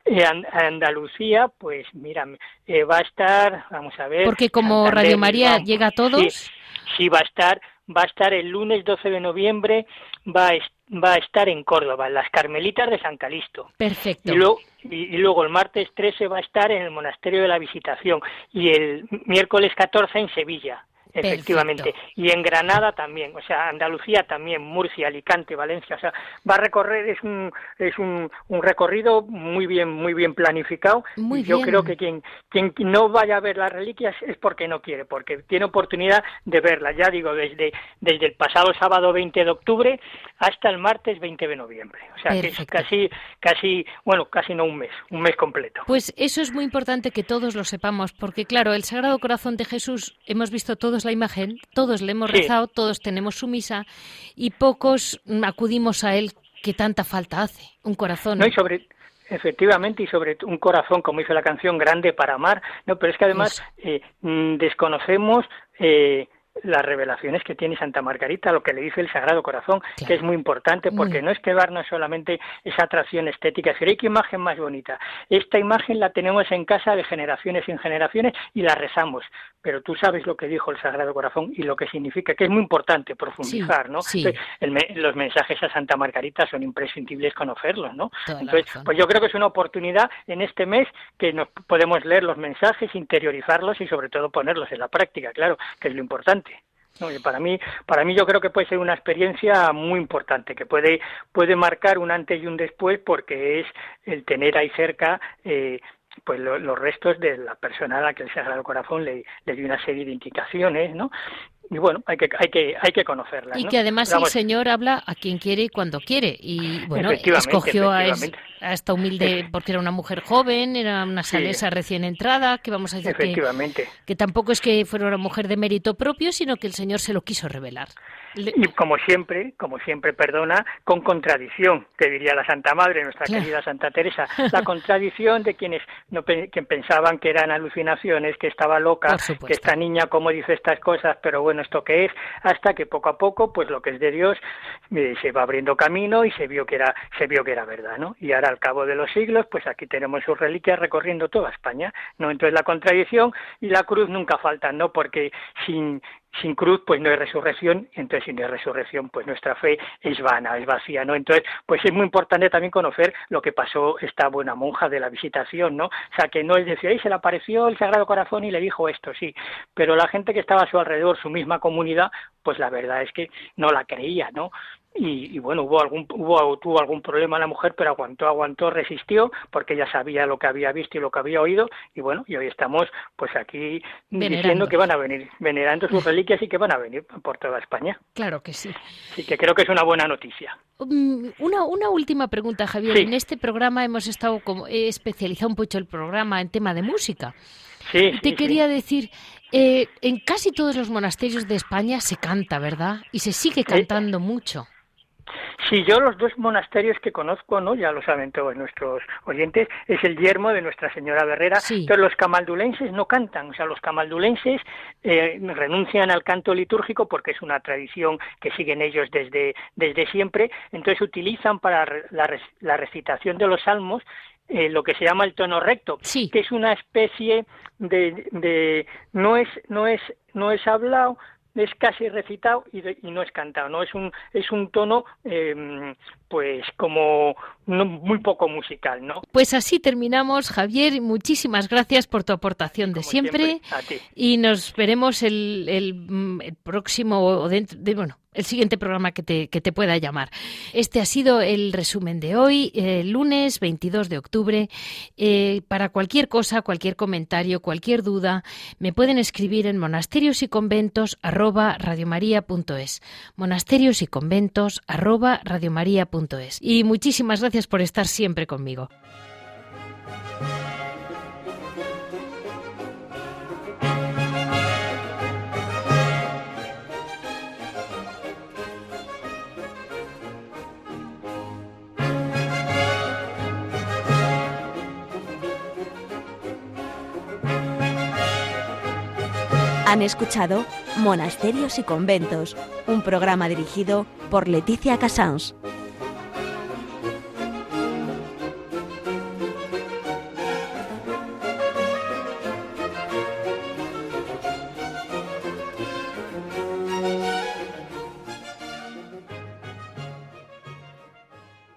Eh, Andalucía, pues mira, eh, va a estar, vamos a ver. Porque como Radio María llega a todos. Sí, va a estar, va a estar el lunes 12 de noviembre, va a, va a estar en Córdoba, en las Carmelitas de San Calisto. Perfecto. Y luego, y, luego el martes 13 va a estar en el Monasterio de la Visitación y el miércoles 14 en Sevilla. Efectivamente. Y en Granada también, o sea, Andalucía también, Murcia, Alicante, Valencia, o sea, va a recorrer, es un, es un, un recorrido muy bien, muy bien planificado. Muy Yo creo que quien, quien no vaya a ver las reliquias es porque no quiere, porque tiene oportunidad de verlas, ya digo, desde, desde el pasado sábado 20 de octubre hasta el martes 20 de noviembre. O sea, que es casi, casi, bueno, casi no un mes, un mes completo. Pues eso es muy importante que todos lo sepamos, porque claro, el Sagrado Corazón de Jesús, hemos visto todos la imagen, todos le hemos rezado, todos tenemos su misa y pocos acudimos a él que tanta falta hace, un corazón. No, y sobre, Efectivamente, y sobre un corazón, como dice la canción, grande para amar. No, pero es que además eh, mm, desconocemos eh, las revelaciones que tiene Santa Margarita, lo que le dice el Sagrado Corazón, que es muy importante porque no es quedarnos solamente esa atracción estética, es decir, qué imagen más bonita. Esta imagen la tenemos en casa de generaciones en generaciones y la rezamos, pero tú sabes lo que dijo el Sagrado Corazón y lo que significa, que es muy importante profundizar, ¿no? los mensajes a Santa Margarita son imprescindibles conocerlos, ¿no? Entonces, pues yo creo que es una oportunidad en este mes que nos podemos leer los mensajes, interiorizarlos y sobre todo ponerlos en la práctica, claro, que es lo importante. No, para mí, para mí yo creo que puede ser una experiencia muy importante, que puede, puede marcar un antes y un después, porque es el tener ahí cerca eh, pues los restos de la persona a la que el Corazón le, le dio una serie de indicaciones, ¿no? Y bueno, hay que, hay que, hay que conocerla. Y que además el Señor habla a quien quiere y cuando quiere. Y bueno, escogió a, esta humilde porque era una mujer joven, era una salesa recién entrada, que vamos a decir que, que tampoco es que fuera una mujer de mérito propio, sino que el Señor se lo quiso revelar. Y como siempre, como siempre, perdona, con contradicción, te diría la Santa Madre, nuestra querida Santa Teresa, la [LAUGHS] contradicción de quienes no, que pensaban que eran alucinaciones, que estaba loca, que esta niña como dice estas cosas, pero bueno, esto que es, hasta que poco a poco, pues lo que es de Dios eh, se va abriendo camino y se vio que era, se vio que era verdad, ¿no? Y ahora al cabo de los siglos, pues aquí tenemos sus reliquias recorriendo toda España, ¿no? Entonces la contradicción y la cruz nunca faltan, ¿no? Porque sin sin cruz pues no hay resurrección, entonces sin resurrección pues nuestra fe es vana, es vacía, ¿no? Entonces pues es muy importante también conocer lo que pasó esta buena monja de la visitación, ¿no? O sea, que no es decir, ahí se le apareció el Sagrado Corazón y le dijo esto, sí, pero la gente que estaba a su alrededor, su misma comunidad, pues la verdad es que no la creía, ¿no? Y, bueno hubo algún hubo tuvo algún problema la mujer pero aguantó aguantó resistió porque ella sabía lo que había visto y lo que había oído y bueno y hoy estamos pues aquí diciendo que van a venir venerando sus reliquias y que van a venir por toda España. Claro que sí. Sí que creo que es una buena noticia. Um, una, una última pregunta Javier. En este programa hemos estado como he especializado un poco el programa en tema de música. Sí, Te quería decir, eh, en casi todos los monasterios de España se canta, ¿verdad? Y se sigue cantando mucho. Sí, yo los dos monasterios que conozco, ¿no? Ya lo saben todos nuestros oyentes, es el yermo de Nuestra Señora Berrera. Pero los camaldulenses no cantan, o sea, los camaldulenses eh, renuncian al canto litúrgico porque es una tradición que siguen ellos desde, desde siempre, entonces utilizan para la, la recitación de los salmos eh, lo que se llama el tono recto, que es una especie de, de no es no es no es hablado, es casi recitado y, no es cantado, no es un es un tono em, pues como muy poco musical, ¿no? Pues así terminamos, Javier. Muchísimas gracias por tu aportación de siempre, y nos veremos el, el, mm, próximo dentro de, bueno el siguiente programa que te, que te pueda llamar. Este ha sido el resumen de hoy, lunes 22 de octubre. Eh, para cualquier cosa, cualquier comentario, cualquier duda, me pueden escribir en monasterios y conventos arroba Monasterios y conventos arroba Y muchísimas gracias por estar siempre conmigo. Han escuchado Monasterios y Conventos, un programa dirigido por Leticia Casans.